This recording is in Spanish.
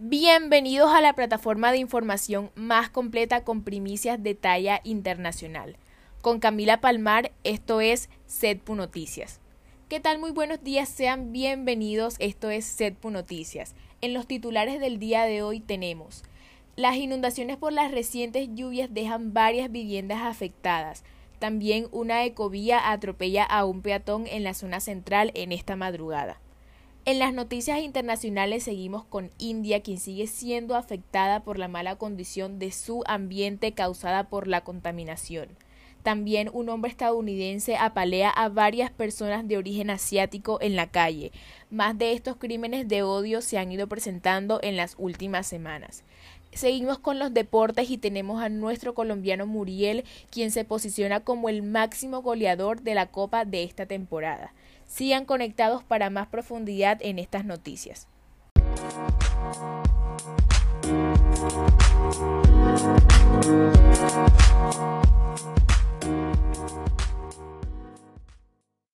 Bienvenidos a la plataforma de información más completa con primicias de talla internacional. Con Camila Palmar, esto es SEDPU Noticias. ¿Qué tal? Muy buenos días, sean bienvenidos. Esto es SEDPU Noticias. En los titulares del día de hoy tenemos las inundaciones por las recientes lluvias dejan varias viviendas afectadas. También una ecovía atropella a un peatón en la zona central en esta madrugada. En las noticias internacionales seguimos con India, quien sigue siendo afectada por la mala condición de su ambiente causada por la contaminación. También un hombre estadounidense apalea a varias personas de origen asiático en la calle. Más de estos crímenes de odio se han ido presentando en las últimas semanas. Seguimos con los deportes y tenemos a nuestro colombiano Muriel, quien se posiciona como el máximo goleador de la Copa de esta temporada. Sigan conectados para más profundidad en estas noticias.